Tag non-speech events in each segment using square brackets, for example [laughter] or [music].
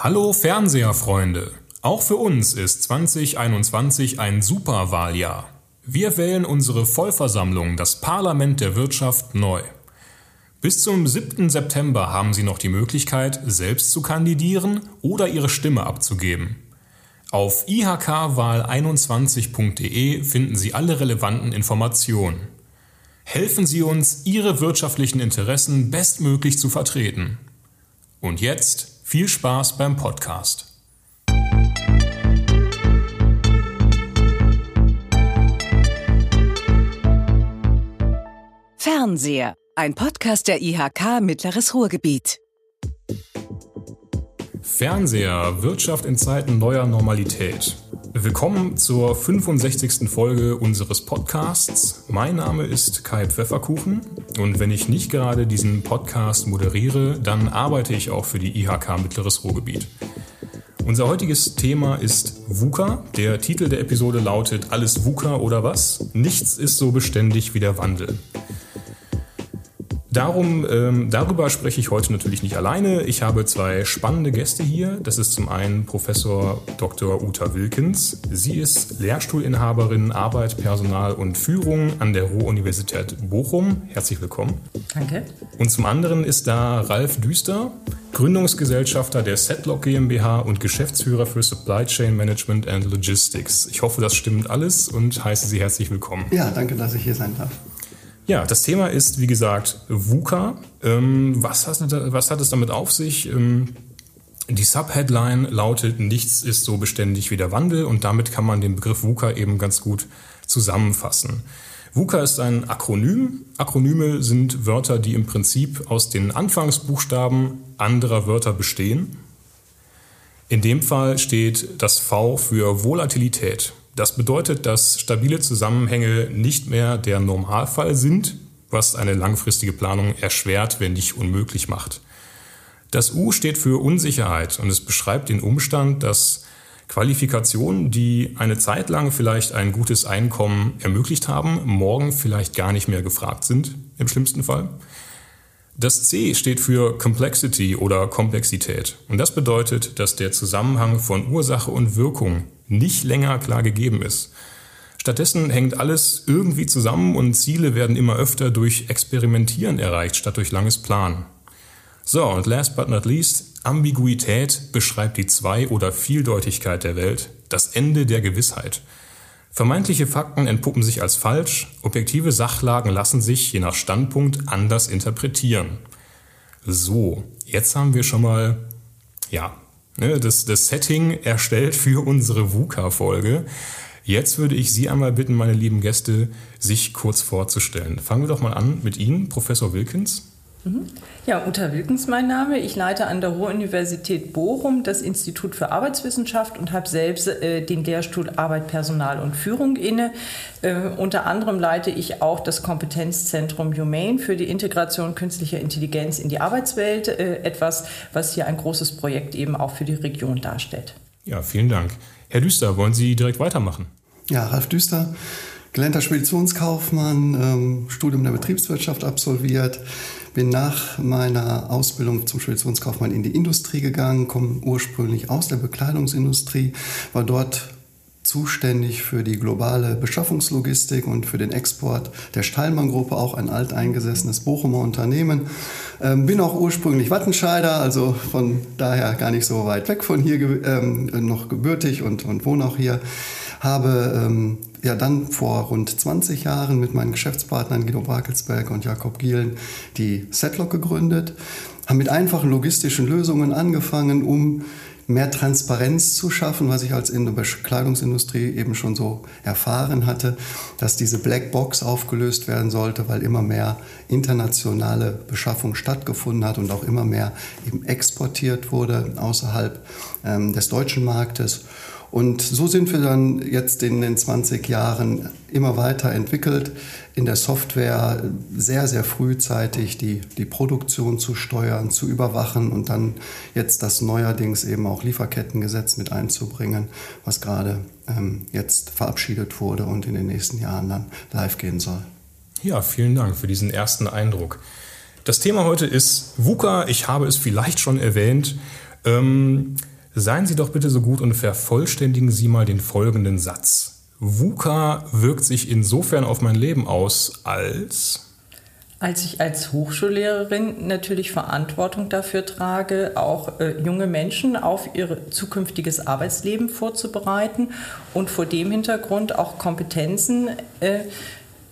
Hallo Fernseherfreunde! Auch für uns ist 2021 ein Superwahljahr. Wir wählen unsere Vollversammlung, das Parlament der Wirtschaft, neu. Bis zum 7. September haben Sie noch die Möglichkeit, selbst zu kandidieren oder Ihre Stimme abzugeben. Auf ihkwahl21.de finden Sie alle relevanten Informationen. Helfen Sie uns, Ihre wirtschaftlichen Interessen bestmöglich zu vertreten. Und jetzt viel Spaß beim Podcast. Fernseher, ein Podcast der IHK Mittleres Ruhrgebiet. Fernseher, Wirtschaft in Zeiten neuer Normalität. Willkommen zur 65. Folge unseres Podcasts. Mein Name ist Kai Pfefferkuchen und wenn ich nicht gerade diesen Podcast moderiere, dann arbeite ich auch für die IHK Mittleres Ruhrgebiet. Unser heutiges Thema ist VUCA. Der Titel der Episode lautet Alles VUCA oder was? Nichts ist so beständig wie der Wandel. Darum, ähm, darüber spreche ich heute natürlich nicht alleine. Ich habe zwei spannende Gäste hier. Das ist zum einen Professor Dr. Uta Wilkins. Sie ist Lehrstuhlinhaberin Arbeit, Personal und Führung an der Ruhr-Universität Bochum. Herzlich willkommen. Danke. Und zum anderen ist da Ralf Düster, Gründungsgesellschafter der Setlock GmbH und Geschäftsführer für Supply Chain Management and Logistics. Ich hoffe, das stimmt alles und heiße Sie herzlich willkommen. Ja, danke, dass ich hier sein darf. Ja, das Thema ist, wie gesagt, VUCA. Ähm, was, hat, was hat es damit auf sich? Ähm, die Subheadline lautet, nichts ist so beständig wie der Wandel und damit kann man den Begriff VUCA eben ganz gut zusammenfassen. VUCA ist ein Akronym. Akronyme sind Wörter, die im Prinzip aus den Anfangsbuchstaben anderer Wörter bestehen. In dem Fall steht das V für Volatilität. Das bedeutet, dass stabile Zusammenhänge nicht mehr der Normalfall sind, was eine langfristige Planung erschwert, wenn nicht unmöglich macht. Das U steht für Unsicherheit und es beschreibt den Umstand, dass Qualifikationen, die eine Zeit lang vielleicht ein gutes Einkommen ermöglicht haben, morgen vielleicht gar nicht mehr gefragt sind, im schlimmsten Fall. Das C steht für Complexity oder Komplexität. Und das bedeutet, dass der Zusammenhang von Ursache und Wirkung nicht länger klar gegeben ist. Stattdessen hängt alles irgendwie zusammen und Ziele werden immer öfter durch Experimentieren erreicht, statt durch langes Planen. So, und last but not least, Ambiguität beschreibt die Zwei- oder Vieldeutigkeit der Welt, das Ende der Gewissheit. Vermeintliche Fakten entpuppen sich als falsch, objektive Sachlagen lassen sich je nach Standpunkt anders interpretieren. So, jetzt haben wir schon mal, ja, ne, das, das Setting erstellt für unsere VUCA-Folge. Jetzt würde ich Sie einmal bitten, meine lieben Gäste, sich kurz vorzustellen. Fangen wir doch mal an mit Ihnen, Professor Wilkins. Ja, Uta Wilkens mein Name. Ich leite an der Ruhr-Universität Bochum das Institut für Arbeitswissenschaft und habe selbst äh, den Lehrstuhl Arbeit, Personal und Führung inne. Äh, unter anderem leite ich auch das Kompetenzzentrum Humane für die Integration künstlicher Intelligenz in die Arbeitswelt. Äh, etwas, was hier ein großes Projekt eben auch für die Region darstellt. Ja, vielen Dank. Herr Düster, wollen Sie direkt weitermachen? Ja, Ralf Düster gelernter Speditionskaufmann, ähm, Studium der Betriebswirtschaft absolviert, bin nach meiner Ausbildung zum Speditionskaufmann in die Industrie gegangen, komme ursprünglich aus der Bekleidungsindustrie, war dort zuständig für die globale Beschaffungslogistik und für den Export der Steilmann-Gruppe, auch ein alteingesessenes Bochumer Unternehmen. Ähm, bin auch ursprünglich Wattenscheider, also von daher gar nicht so weit weg von hier ähm, noch gebürtig und, und wohne auch hier. Habe ähm, ja dann vor rund 20 Jahren mit meinen Geschäftspartnern Guido Brakelsberg und Jakob Gielen die Setlock gegründet, haben mit einfachen logistischen Lösungen angefangen, um mehr Transparenz zu schaffen, was ich als in der Bekleidungsindustrie eben schon so erfahren hatte, dass diese Blackbox aufgelöst werden sollte, weil immer mehr internationale Beschaffung stattgefunden hat und auch immer mehr eben exportiert wurde außerhalb ähm, des deutschen Marktes. Und so sind wir dann jetzt in den 20 Jahren immer weiter entwickelt, in der Software sehr, sehr frühzeitig die, die Produktion zu steuern, zu überwachen und dann jetzt das neuerdings eben auch Lieferkettengesetz mit einzubringen, was gerade ähm, jetzt verabschiedet wurde und in den nächsten Jahren dann live gehen soll. Ja, vielen Dank für diesen ersten Eindruck. Das Thema heute ist VUCA. Ich habe es vielleicht schon erwähnt. Ähm, seien Sie doch bitte so gut und vervollständigen Sie mal den folgenden Satz. VUCA wirkt sich insofern auf mein Leben aus, als als ich als Hochschullehrerin natürlich Verantwortung dafür trage, auch äh, junge Menschen auf ihr zukünftiges Arbeitsleben vorzubereiten und vor dem Hintergrund auch Kompetenzen äh,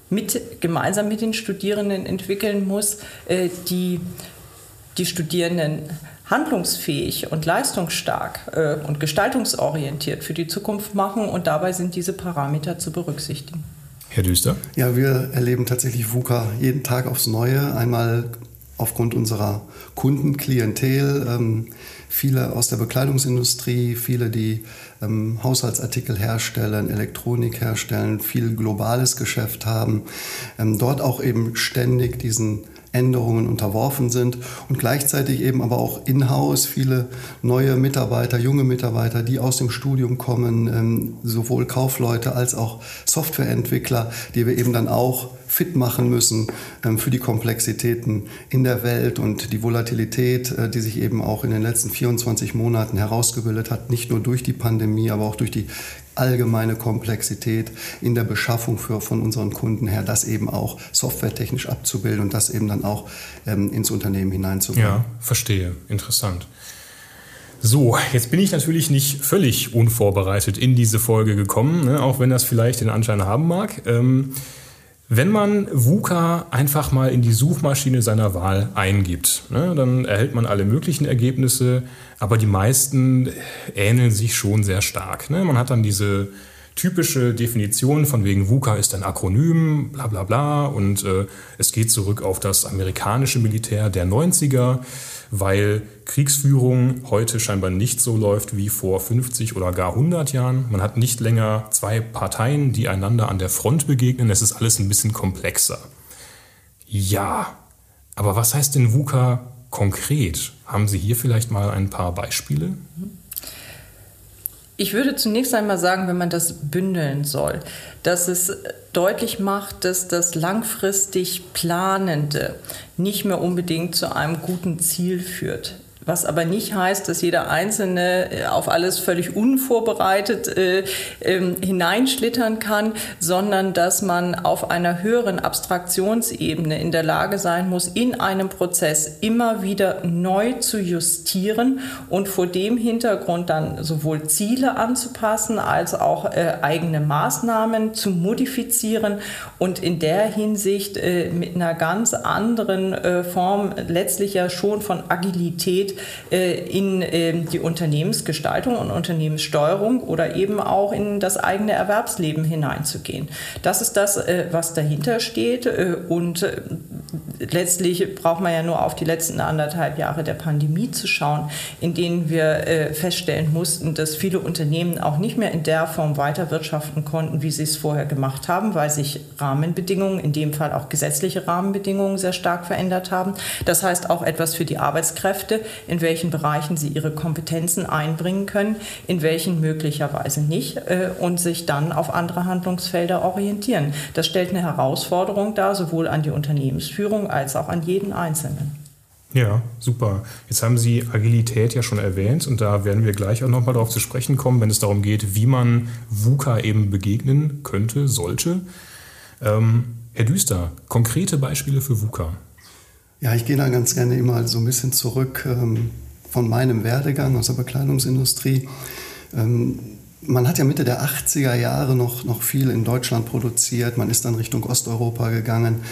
mit, gemeinsam mit den Studierenden entwickeln muss, äh, die die Studierenden handlungsfähig und leistungsstark äh, und gestaltungsorientiert für die Zukunft machen und dabei sind diese Parameter zu berücksichtigen. Herr Düster? Ja, wir erleben tatsächlich VUCA jeden Tag aufs Neue. Einmal aufgrund unserer Kundenklientel, ähm, viele aus der Bekleidungsindustrie, viele, die ähm, Haushaltsartikel herstellen, Elektronik herstellen, viel globales Geschäft haben, ähm, dort auch eben ständig diesen Änderungen unterworfen sind und gleichzeitig eben aber auch in-house viele neue Mitarbeiter, junge Mitarbeiter, die aus dem Studium kommen, ähm, sowohl Kaufleute als auch Softwareentwickler, die wir eben dann auch fit machen müssen ähm, für die Komplexitäten in der Welt und die Volatilität, äh, die sich eben auch in den letzten 24 Monaten herausgebildet hat, nicht nur durch die Pandemie, aber auch durch die allgemeine Komplexität in der Beschaffung für, von unseren Kunden her, das eben auch softwaretechnisch abzubilden und das eben dann auch ähm, ins Unternehmen hineinzubringen. Ja, verstehe. Interessant. So, jetzt bin ich natürlich nicht völlig unvorbereitet in diese Folge gekommen, ne, auch wenn das vielleicht den Anschein haben mag. Ähm, wenn man VUCA einfach mal in die Suchmaschine seiner Wahl eingibt, ne, dann erhält man alle möglichen Ergebnisse, aber die meisten ähneln sich schon sehr stark. Ne? Man hat dann diese typische Definition von wegen VUCA ist ein Akronym, bla bla bla, und äh, es geht zurück auf das amerikanische Militär der 90er weil Kriegsführung heute scheinbar nicht so läuft wie vor 50 oder gar 100 Jahren. Man hat nicht länger zwei Parteien, die einander an der Front begegnen. Es ist alles ein bisschen komplexer. Ja, aber was heißt denn VUCA konkret? Haben Sie hier vielleicht mal ein paar Beispiele? Ich würde zunächst einmal sagen, wenn man das bündeln soll, dass es deutlich macht, dass das langfristig Planende nicht mehr unbedingt zu einem guten Ziel führt. Was aber nicht heißt, dass jeder Einzelne äh, auf alles völlig unvorbereitet äh, äh, hineinschlittern kann, sondern dass man auf einer höheren Abstraktionsebene in der Lage sein muss, in einem Prozess immer wieder neu zu justieren und vor dem Hintergrund dann sowohl Ziele anzupassen als auch äh, eigene Maßnahmen zu modifizieren und in der Hinsicht äh, mit einer ganz anderen äh, Form letztlich ja schon von Agilität in ähm, die Unternehmensgestaltung und Unternehmenssteuerung oder eben auch in das eigene Erwerbsleben hineinzugehen. Das ist das, äh, was dahinter steht äh, und letztlich braucht man ja nur auf die letzten anderthalb Jahre der Pandemie zu schauen, in denen wir feststellen mussten, dass viele Unternehmen auch nicht mehr in der Form weiter wirtschaften konnten, wie sie es vorher gemacht haben, weil sich Rahmenbedingungen, in dem Fall auch gesetzliche Rahmenbedingungen, sehr stark verändert haben. Das heißt auch etwas für die Arbeitskräfte, in welchen Bereichen sie ihre Kompetenzen einbringen können, in welchen möglicherweise nicht äh, und sich dann auf andere Handlungsfelder orientieren. Das stellt eine Herausforderung dar, sowohl an die Unternehmensführung als auch an jeden Einzelnen. Ja, super. Jetzt haben Sie Agilität ja schon erwähnt und da werden wir gleich auch nochmal darauf zu sprechen kommen, wenn es darum geht, wie man VUCA eben begegnen könnte, sollte. Ähm, Herr Düster, konkrete Beispiele für VUCA. Ja, ich gehe da ganz gerne immer so ein bisschen zurück ähm, von meinem Werdegang aus der Bekleidungsindustrie. Ähm, man hat ja Mitte der 80er Jahre noch, noch viel in Deutschland produziert, man ist dann Richtung Osteuropa gegangen.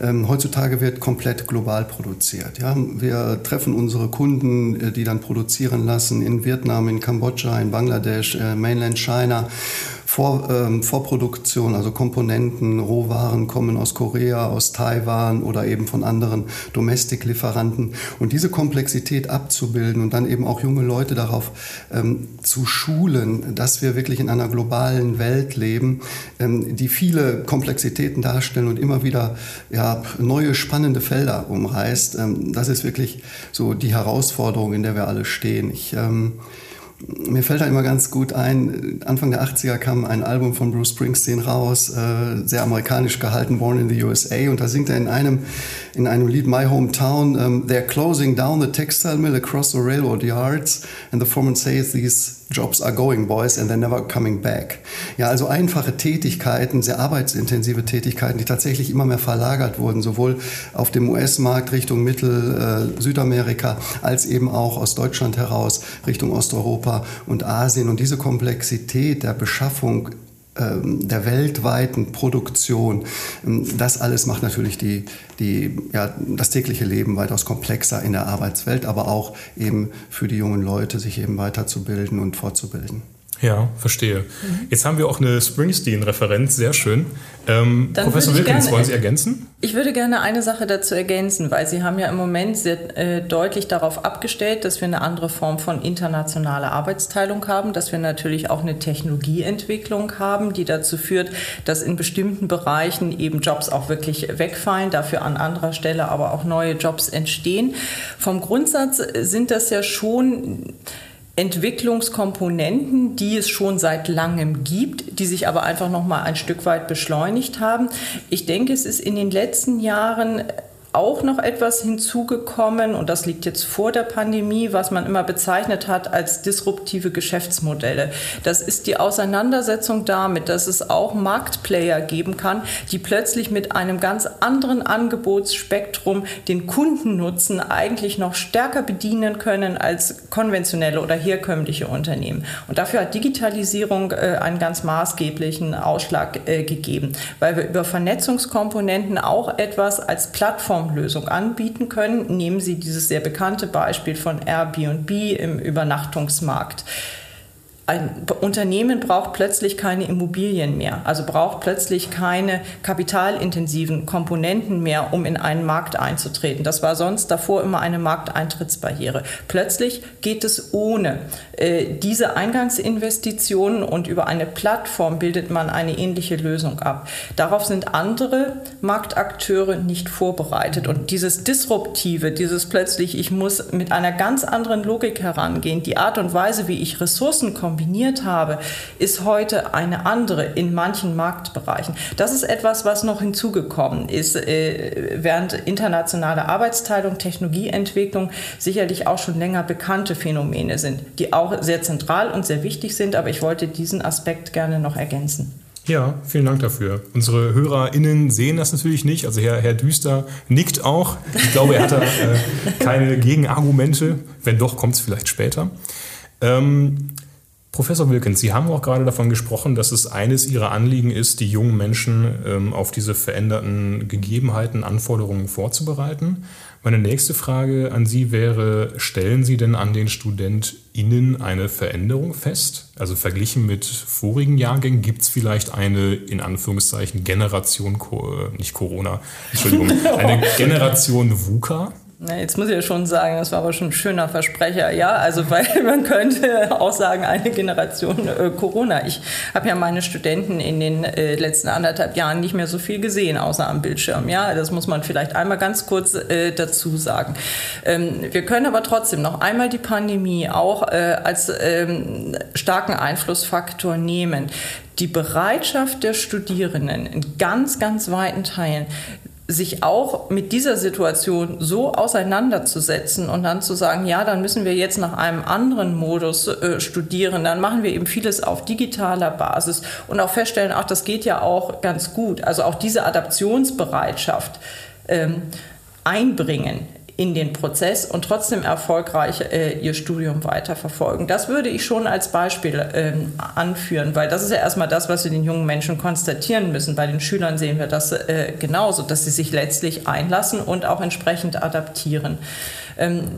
Ähm, heutzutage wird komplett global produziert. Ja? Wir treffen unsere Kunden, äh, die dann produzieren lassen in Vietnam, in Kambodscha, in Bangladesch, äh, Mainland China. Vor, ähm, Vorproduktion, also Komponenten, Rohwaren kommen aus Korea, aus Taiwan oder eben von anderen Domestiklieferanten. Und diese Komplexität abzubilden und dann eben auch junge Leute darauf ähm, zu schulen, dass wir wirklich in einer globalen Welt leben, ähm, die viele Komplexitäten darstellen und immer wieder ja, neue spannende Felder umreißt. Ähm, das ist wirklich so die Herausforderung, in der wir alle stehen. Ich, ähm, mir fällt da immer ganz gut ein, Anfang der 80er kam ein Album von Bruce Springsteen raus, äh, sehr amerikanisch gehalten, Born in the USA, und da singt er in einem, in einem Lied My Hometown, um, ähm, They're closing down the textile mill across the railroad yards, and the foreman says these jobs are going, boys, and they're never coming back. Ja, also einfache Tätigkeiten, sehr arbeitsintensive Tätigkeiten, die tatsächlich immer mehr verlagert wurden, sowohl auf dem US-Markt Richtung Mittel-, äh, Südamerika, als eben auch aus Deutschland heraus Richtung Osteuropa und Asien. Und diese Komplexität der Beschaffung der weltweiten Produktion. Ähm, das alles macht natürlich die, die, ja, das tägliche Leben weitaus komplexer in der Arbeitswelt, aber auch eben für die jungen Leute, sich eben weiterzubilden und fortzubilden. Ja, verstehe. Mhm. Jetzt haben wir auch eine Springsteen-Referenz, sehr schön. Ähm, Professor Wilkins, wollen Sie ergänzen? Ich würde gerne eine Sache dazu ergänzen, weil Sie haben ja im Moment sehr äh, deutlich darauf abgestellt, dass wir eine andere Form von internationaler Arbeitsteilung haben, dass wir natürlich auch eine Technologieentwicklung haben, die dazu führt, dass in bestimmten Bereichen eben Jobs auch wirklich wegfallen, dafür an anderer Stelle aber auch neue Jobs entstehen. Vom Grundsatz sind das ja schon Entwicklungskomponenten, die es schon seit langem gibt, die sich aber einfach noch mal ein Stück weit beschleunigt haben. Ich denke, es ist in den letzten Jahren auch noch etwas hinzugekommen und das liegt jetzt vor der Pandemie, was man immer bezeichnet hat als disruptive Geschäftsmodelle. Das ist die Auseinandersetzung damit, dass es auch Marktplayer geben kann, die plötzlich mit einem ganz anderen Angebotsspektrum den Kundennutzen eigentlich noch stärker bedienen können als konventionelle oder herkömmliche Unternehmen. Und dafür hat Digitalisierung äh, einen ganz maßgeblichen Ausschlag äh, gegeben, weil wir über Vernetzungskomponenten auch etwas als Plattform Plattformlösung anbieten können. Nehmen Sie dieses sehr bekannte Beispiel von Airbnb im Übernachtungsmarkt ein Unternehmen braucht plötzlich keine Immobilien mehr, also braucht plötzlich keine kapitalintensiven Komponenten mehr, um in einen Markt einzutreten. Das war sonst davor immer eine Markteintrittsbarriere. Plötzlich geht es ohne äh, diese Eingangsinvestitionen und über eine Plattform bildet man eine ähnliche Lösung ab. Darauf sind andere Marktakteure nicht vorbereitet und dieses Disruptive, dieses plötzlich, ich muss mit einer ganz anderen Logik herangehen, die Art und Weise, wie ich Ressourcen kombiniere, kombiniert habe, ist heute eine andere in manchen Marktbereichen. Das ist etwas, was noch hinzugekommen ist, äh, während internationale Arbeitsteilung, Technologieentwicklung sicherlich auch schon länger bekannte Phänomene sind, die auch sehr zentral und sehr wichtig sind, aber ich wollte diesen Aspekt gerne noch ergänzen. Ja, vielen Dank dafür. Unsere HörerInnen sehen das natürlich nicht. Also Herr, Herr Düster nickt auch. Ich glaube, er hat da äh, keine Gegenargumente. Wenn doch, kommt es vielleicht später. Ähm, Professor Wilkins, Sie haben auch gerade davon gesprochen, dass es eines Ihrer Anliegen ist, die jungen Menschen ähm, auf diese veränderten Gegebenheiten, Anforderungen vorzubereiten. Meine nächste Frage an Sie wäre, stellen Sie denn an den StudentInnen eine Veränderung fest? Also verglichen mit vorigen Jahrgängen, gibt es vielleicht eine, in Anführungszeichen, Generation, äh, nicht Corona, Entschuldigung, [laughs] eine Generation VUCA? Jetzt muss ich ja schon sagen, das war aber schon ein schöner Versprecher, ja. Also [laughs] weil man könnte auch sagen, eine Generation äh, Corona. Ich habe ja meine Studenten in den äh, letzten anderthalb Jahren nicht mehr so viel gesehen, außer am Bildschirm. Ja, das muss man vielleicht einmal ganz kurz äh, dazu sagen. Ähm, wir können aber trotzdem noch einmal die Pandemie auch äh, als ähm, starken Einflussfaktor nehmen. Die Bereitschaft der Studierenden in ganz, ganz weiten Teilen sich auch mit dieser Situation so auseinanderzusetzen und dann zu sagen, ja, dann müssen wir jetzt nach einem anderen Modus äh, studieren, dann machen wir eben vieles auf digitaler Basis und auch feststellen, ach, das geht ja auch ganz gut. Also auch diese Adaptionsbereitschaft ähm, einbringen in den Prozess und trotzdem erfolgreich äh, ihr Studium weiterverfolgen. Das würde ich schon als Beispiel ähm, anführen, weil das ist ja erstmal das, was wir den jungen Menschen konstatieren müssen. Bei den Schülern sehen wir das äh, genauso, dass sie sich letztlich einlassen und auch entsprechend adaptieren. Ähm,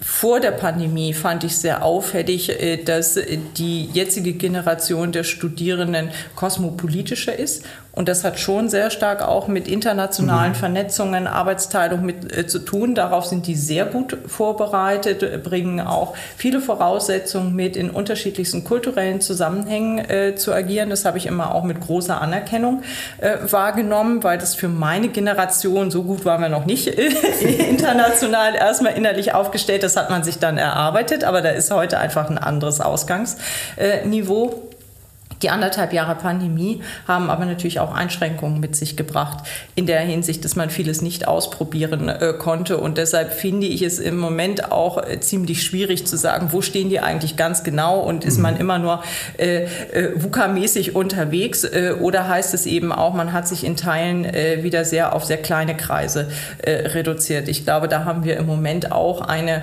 vor der Pandemie fand ich sehr auffällig, äh, dass die jetzige Generation der Studierenden kosmopolitischer ist und das hat schon sehr stark auch mit internationalen mhm. Vernetzungen, Arbeitsteilung mit äh, zu tun. Darauf sind die sehr gut vorbereitet, bringen auch viele Voraussetzungen mit, in unterschiedlichsten kulturellen Zusammenhängen äh, zu agieren. Das habe ich immer auch mit großer Anerkennung äh, wahrgenommen, weil das für meine Generation, so gut waren wir noch nicht [laughs] international erstmal innerlich aufgestellt, das hat man sich dann erarbeitet, aber da ist heute einfach ein anderes Ausgangsniveau. Die anderthalb Jahre Pandemie haben aber natürlich auch Einschränkungen mit sich gebracht, in der Hinsicht, dass man vieles nicht ausprobieren äh, konnte. Und deshalb finde ich es im Moment auch äh, ziemlich schwierig zu sagen, wo stehen die eigentlich ganz genau und ist man mhm. immer nur äh, äh, VUCA-mäßig unterwegs äh, oder heißt es eben auch, man hat sich in Teilen äh, wieder sehr auf sehr kleine Kreise reduziert. Ich glaube, da haben wir im Moment auch eine,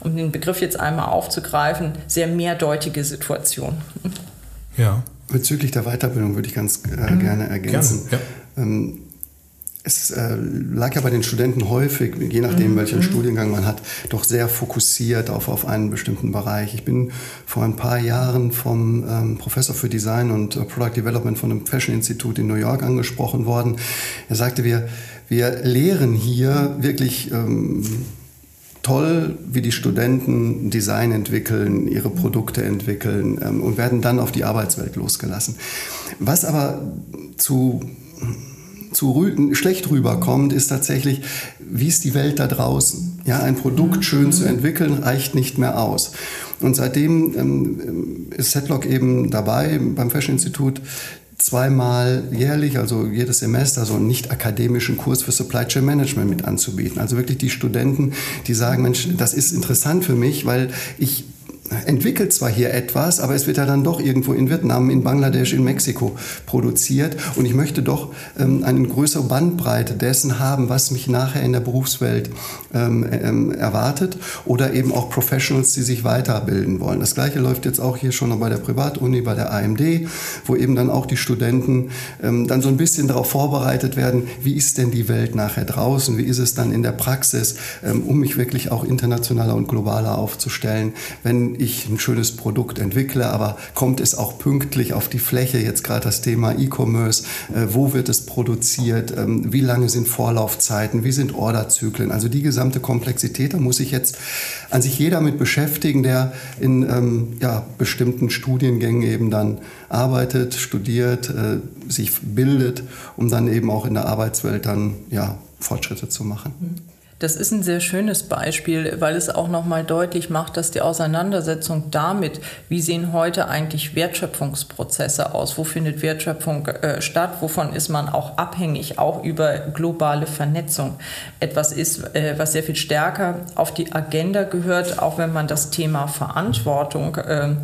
um den Begriff jetzt einmal aufzugreifen, sehr mehrdeutige Situation. Ja. Bezüglich der Weiterbildung würde ich ganz äh, mhm. gerne ergänzen. Gerne, ja. ähm, es äh, lag ja bei den Studenten häufig, je nachdem, mhm. welchen mhm. Studiengang man hat, doch sehr fokussiert auf, auf einen bestimmten Bereich. Ich bin vor ein paar Jahren vom ähm, Professor für Design und äh, Product Development von einem Fashion Institut in New York angesprochen worden. Er sagte, wir, wir lehren hier wirklich ähm, toll, wie die Studenten Design entwickeln, ihre Produkte entwickeln ähm, und werden dann auf die Arbeitswelt losgelassen. Was aber zu zu rü schlecht rüberkommt, ist tatsächlich, wie ist die Welt da draußen? Ja, ein Produkt schön zu entwickeln reicht nicht mehr aus. Und seitdem ähm, ist Setlock eben dabei beim Fashion Institut zweimal jährlich, also jedes Semester, so einen nicht akademischen Kurs für Supply Chain Management mit anzubieten. Also wirklich die Studenten, die sagen, Mensch, das ist interessant für mich, weil ich entwickelt zwar hier etwas, aber es wird ja dann doch irgendwo in Vietnam, in Bangladesch, in Mexiko produziert. Und ich möchte doch ähm, eine größere Bandbreite dessen haben, was mich nachher in der Berufswelt ähm, ähm, erwartet. Oder eben auch Professionals, die sich weiterbilden wollen. Das gleiche läuft jetzt auch hier schon bei der Privatuni, bei der AMD, wo eben dann auch die Studenten ähm, dann so ein bisschen darauf vorbereitet werden, wie ist denn die Welt nachher draußen, wie ist es dann in der Praxis, ähm, um mich wirklich auch internationaler und globaler aufzustellen, wenn ich ein schönes Produkt entwickle, aber kommt es auch pünktlich auf die Fläche? Jetzt gerade das Thema E-Commerce. Äh, wo wird es produziert? Ähm, wie lange sind Vorlaufzeiten? Wie sind Orderzyklen? Also die gesamte Komplexität, da muss sich jetzt an sich jeder mit beschäftigen, der in ähm, ja, bestimmten Studiengängen eben dann arbeitet, studiert, äh, sich bildet, um dann eben auch in der Arbeitswelt dann ja, Fortschritte zu machen. Das ist ein sehr schönes Beispiel, weil es auch nochmal deutlich macht, dass die Auseinandersetzung damit, wie sehen heute eigentlich Wertschöpfungsprozesse aus, wo findet Wertschöpfung äh, statt, wovon ist man auch abhängig, auch über globale Vernetzung, etwas ist, äh, was sehr viel stärker auf die Agenda gehört, auch wenn man das Thema Verantwortung äh,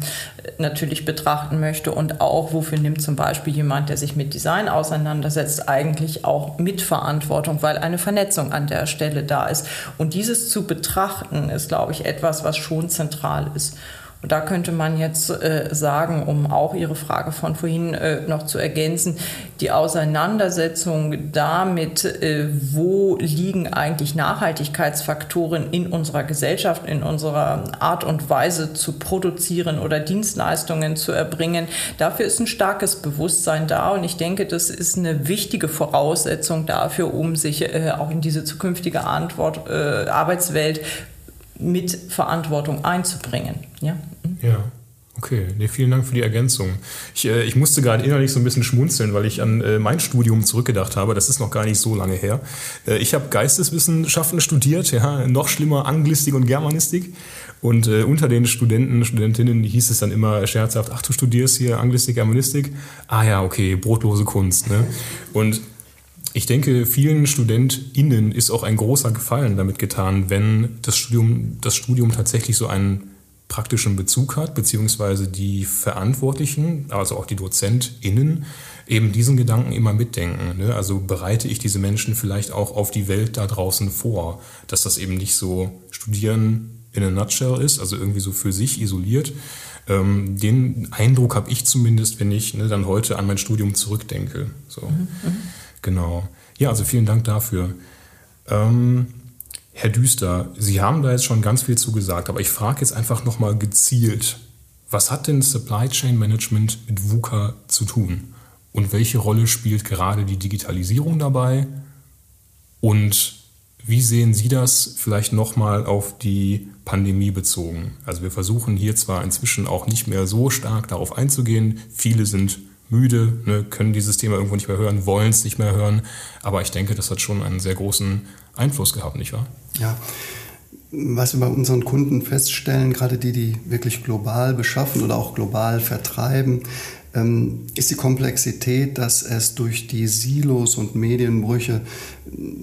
natürlich betrachten möchte und auch, wofür nimmt zum Beispiel jemand, der sich mit Design auseinandersetzt, eigentlich auch Mitverantwortung, weil eine Vernetzung an der Stelle da ist. Und dieses zu betrachten, ist, glaube ich, etwas, was schon zentral ist. Und da könnte man jetzt äh, sagen, um auch Ihre Frage von vorhin äh, noch zu ergänzen, die Auseinandersetzung damit, äh, wo liegen eigentlich Nachhaltigkeitsfaktoren in unserer Gesellschaft, in unserer Art und Weise zu produzieren oder Dienstleistungen zu erbringen, dafür ist ein starkes Bewusstsein da. Und ich denke, das ist eine wichtige Voraussetzung dafür, um sich äh, auch in diese zukünftige Antwort, äh, Arbeitswelt mit Verantwortung einzubringen. Ja. Ja. Okay, nee, vielen Dank für die Ergänzung. Ich, äh, ich musste gerade innerlich so ein bisschen schmunzeln, weil ich an äh, mein Studium zurückgedacht habe. Das ist noch gar nicht so lange her. Äh, ich habe Geisteswissenschaften studiert, ja, noch schlimmer Anglistik und Germanistik. Und äh, unter den Studenten, Studentinnen hieß es dann immer scherzhaft, ach, du studierst hier Anglistik, Germanistik? Ah ja, okay, brotlose Kunst. Ne? Und ich denke, vielen StudentInnen ist auch ein großer Gefallen damit getan, wenn das Studium, das Studium tatsächlich so einen praktischen Bezug hat, beziehungsweise die Verantwortlichen, also auch die DozentInnen, eben diesen Gedanken immer mitdenken. Ne? Also bereite ich diese Menschen vielleicht auch auf die Welt da draußen vor, dass das eben nicht so Studieren in a nutshell ist, also irgendwie so für sich isoliert. Ähm, den Eindruck habe ich zumindest, wenn ich ne, dann heute an mein Studium zurückdenke. So. Mhm, mhm. Genau. Ja, also vielen Dank dafür. Ähm, Herr Düster, Sie haben da jetzt schon ganz viel zu gesagt, aber ich frage jetzt einfach nochmal gezielt, was hat denn Supply Chain Management mit VUCA zu tun? Und welche Rolle spielt gerade die Digitalisierung dabei? Und wie sehen Sie das vielleicht nochmal auf die Pandemie bezogen? Also wir versuchen hier zwar inzwischen auch nicht mehr so stark darauf einzugehen. Viele sind müde, ne, können dieses Thema irgendwo nicht mehr hören, wollen es nicht mehr hören. Aber ich denke, das hat schon einen sehr großen Einfluss gehabt, nicht wahr? Ja. was wir bei unseren Kunden feststellen, gerade die, die wirklich global beschaffen oder auch global vertreiben, ähm, ist die Komplexität, dass es durch die Silos und Medienbrüche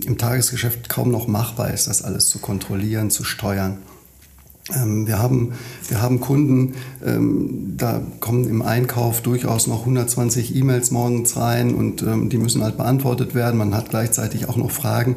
im Tagesgeschäft kaum noch machbar ist, das alles zu kontrollieren, zu steuern. Ähm, wir haben, wir haben Kunden, ähm, da kommen im Einkauf durchaus noch 120 E-Mails morgens rein und ähm, die müssen halt beantwortet werden. Man hat gleichzeitig auch noch Fragen.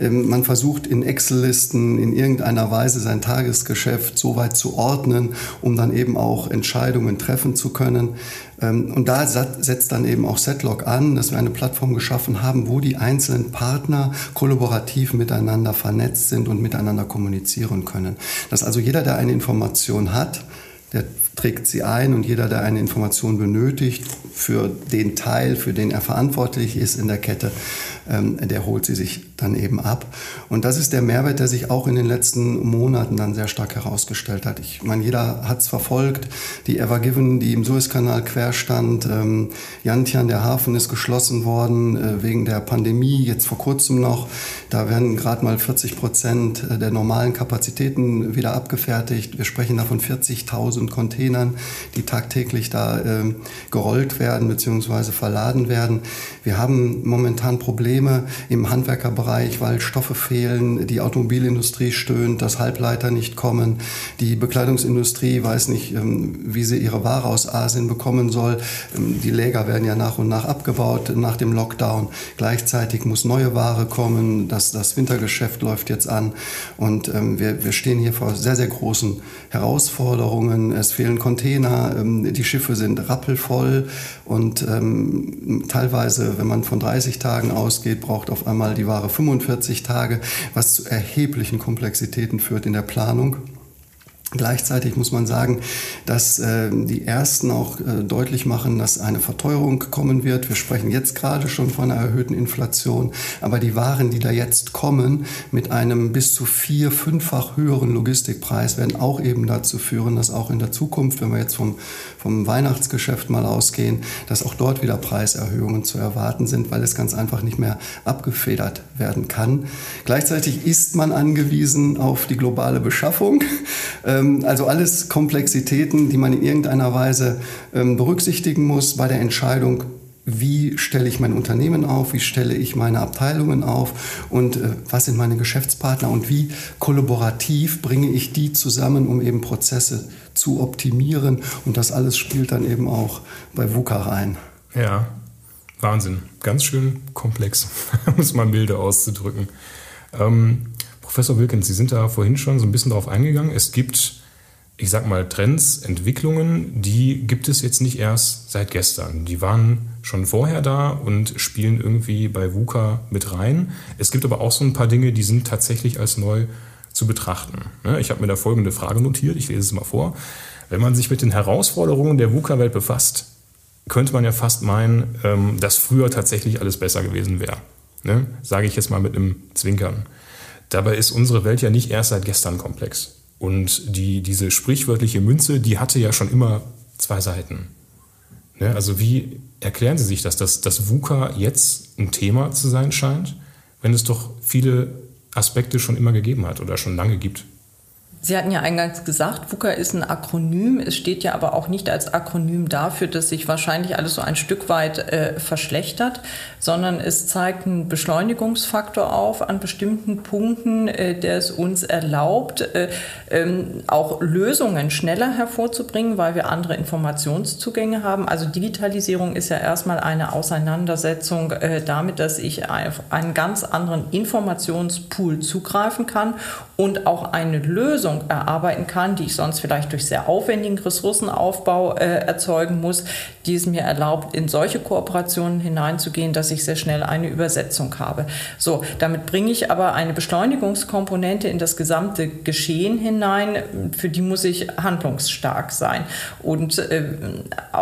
Man versucht in Excel-Listen in irgendeiner Weise sein Tagesgeschäft so weit zu ordnen, um dann eben auch Entscheidungen treffen zu können. Ähm, und da setzt dann eben auch Setlock an, dass wir eine Plattform geschaffen haben, wo die einzelnen Partner kollaborativ miteinander vernetzt sind und miteinander kommunizieren können. Dass also jeder, der eine Information hat, der trägt sie ein und jeder, der eine Information benötigt für den Teil, für den er verantwortlich ist in der Kette, ähm, der holt sie sich dann eben ab. Und das ist der Mehrwert, der sich auch in den letzten Monaten dann sehr stark herausgestellt hat. Ich meine, jeder hat es verfolgt. Die Evergiven, die im Suezkanal querstand, ähm, Jantian, der Hafen ist geschlossen worden äh, wegen der Pandemie, jetzt vor kurzem noch. Da werden gerade mal 40 Prozent der normalen Kapazitäten wieder abgefertigt. Wir sprechen da von 40.000 Containern, die tagtäglich da äh, gerollt werden bzw. verladen werden. Wir haben momentan Probleme im Handwerkerbereich, weil Stoffe fehlen, die Automobilindustrie stöhnt, dass Halbleiter nicht kommen, die Bekleidungsindustrie weiß nicht, ähm, wie sie ihre Ware aus Asien bekommen soll. Ähm, die Läger werden ja nach und nach abgebaut nach dem Lockdown. Gleichzeitig muss neue Ware kommen. Das, das Wintergeschäft läuft jetzt an und ähm, wir, wir stehen hier vor sehr, sehr großen Herausforderungen. Es fehlen Container, die Schiffe sind rappelvoll und teilweise, wenn man von 30 Tagen ausgeht, braucht auf einmal die Ware 45 Tage, was zu erheblichen Komplexitäten führt in der Planung. Gleichzeitig muss man sagen, dass äh, die ersten auch äh, deutlich machen, dass eine Verteuerung kommen wird. Wir sprechen jetzt gerade schon von einer erhöhten Inflation, aber die Waren, die da jetzt kommen, mit einem bis zu vier, fünffach höheren Logistikpreis, werden auch eben dazu führen, dass auch in der Zukunft, wenn wir jetzt vom, vom Weihnachtsgeschäft mal ausgehen, dass auch dort wieder Preiserhöhungen zu erwarten sind, weil es ganz einfach nicht mehr abgefedert werden kann. Gleichzeitig ist man angewiesen auf die globale Beschaffung. Ähm, also alles Komplexitäten, die man in irgendeiner Weise ähm, berücksichtigen muss bei der Entscheidung, wie stelle ich mein Unternehmen auf, wie stelle ich meine Abteilungen auf und äh, was sind meine Geschäftspartner und wie kollaborativ bringe ich die zusammen, um eben Prozesse zu optimieren. Und das alles spielt dann eben auch bei VUCA rein. Ja, Wahnsinn. Ganz schön komplex, [laughs] um es mal milde auszudrücken. Ähm, Professor Wilkins, Sie sind da vorhin schon so ein bisschen darauf eingegangen. Es gibt, ich sag mal, Trends, Entwicklungen, die gibt es jetzt nicht erst seit gestern. Die waren schon vorher da und spielen irgendwie bei VUCA mit rein. Es gibt aber auch so ein paar Dinge, die sind tatsächlich als neu zu betrachten. Ne, ich habe mir da folgende Frage notiert, ich lese es mal vor. Wenn man sich mit den Herausforderungen der VUCA-Welt befasst, könnte man ja fast meinen, ähm, dass früher tatsächlich alles besser gewesen wäre. Ne? Sage ich jetzt mal mit einem Zwinkern. Dabei ist unsere Welt ja nicht erst seit gestern komplex. Und die, diese sprichwörtliche Münze, die hatte ja schon immer zwei Seiten. Ne? Also wie erklären Sie sich das, dass das VUCA jetzt ein Thema zu sein scheint, wenn es doch viele Aspekte schon immer gegeben hat oder schon lange gibt? Sie hatten ja eingangs gesagt, VUCA ist ein Akronym. Es steht ja aber auch nicht als Akronym dafür, dass sich wahrscheinlich alles so ein Stück weit äh, verschlechtert, sondern es zeigt einen Beschleunigungsfaktor auf an bestimmten Punkten, äh, der es uns erlaubt, äh, ähm, auch Lösungen schneller hervorzubringen, weil wir andere Informationszugänge haben. Also Digitalisierung ist ja erstmal eine Auseinandersetzung äh, damit, dass ich auf einen ganz anderen Informationspool zugreifen kann und auch eine Lösung erarbeiten kann, die ich sonst vielleicht durch sehr aufwendigen Ressourcenaufbau äh, erzeugen muss, die es mir erlaubt, in solche Kooperationen hineinzugehen, dass ich sehr schnell eine Übersetzung habe. So, damit bringe ich aber eine Beschleunigungskomponente in das gesamte Geschehen hinein, für die muss ich handlungsstark sein. Und äh,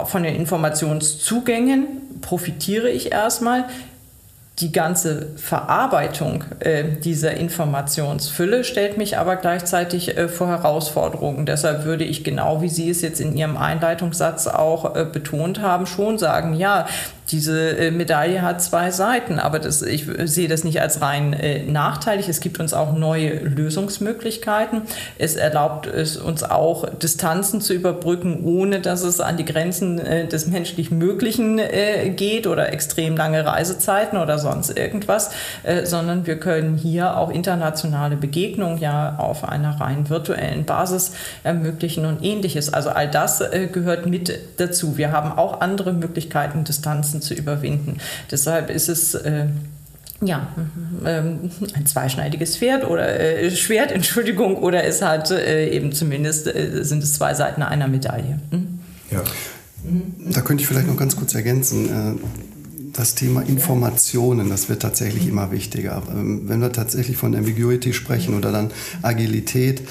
von den Informationszugängen profitiere ich erstmal die ganze Verarbeitung äh, dieser Informationsfülle stellt mich aber gleichzeitig äh, vor Herausforderungen. Deshalb würde ich genau, wie Sie es jetzt in Ihrem Einleitungssatz auch äh, betont haben, schon sagen, ja, diese äh, Medaille hat zwei Seiten, aber das, ich sehe das nicht als rein äh, nachteilig. Es gibt uns auch neue Lösungsmöglichkeiten. Es erlaubt es uns auch, Distanzen zu überbrücken, ohne dass es an die Grenzen äh, des menschlich Möglichen äh, geht oder extrem lange Reisezeiten oder sonst irgendwas, äh, sondern wir können hier auch internationale Begegnungen ja auf einer rein virtuellen Basis ermöglichen und ähnliches. Also all das äh, gehört mit dazu. Wir haben auch andere Möglichkeiten, Distanzen zu überwinden. Deshalb ist es äh, ja, ähm, ein zweischneidiges Pferd oder äh, Schwert, [laughs] Entschuldigung, oder es hat äh, eben zumindest äh, sind es zwei Seiten einer Medaille. Mhm. Ja. Da könnte ich vielleicht noch ganz kurz ergänzen. Das Thema Informationen, das wird tatsächlich immer wichtiger. Ähm, wenn wir tatsächlich von Ambiguity sprechen oder dann Agilität,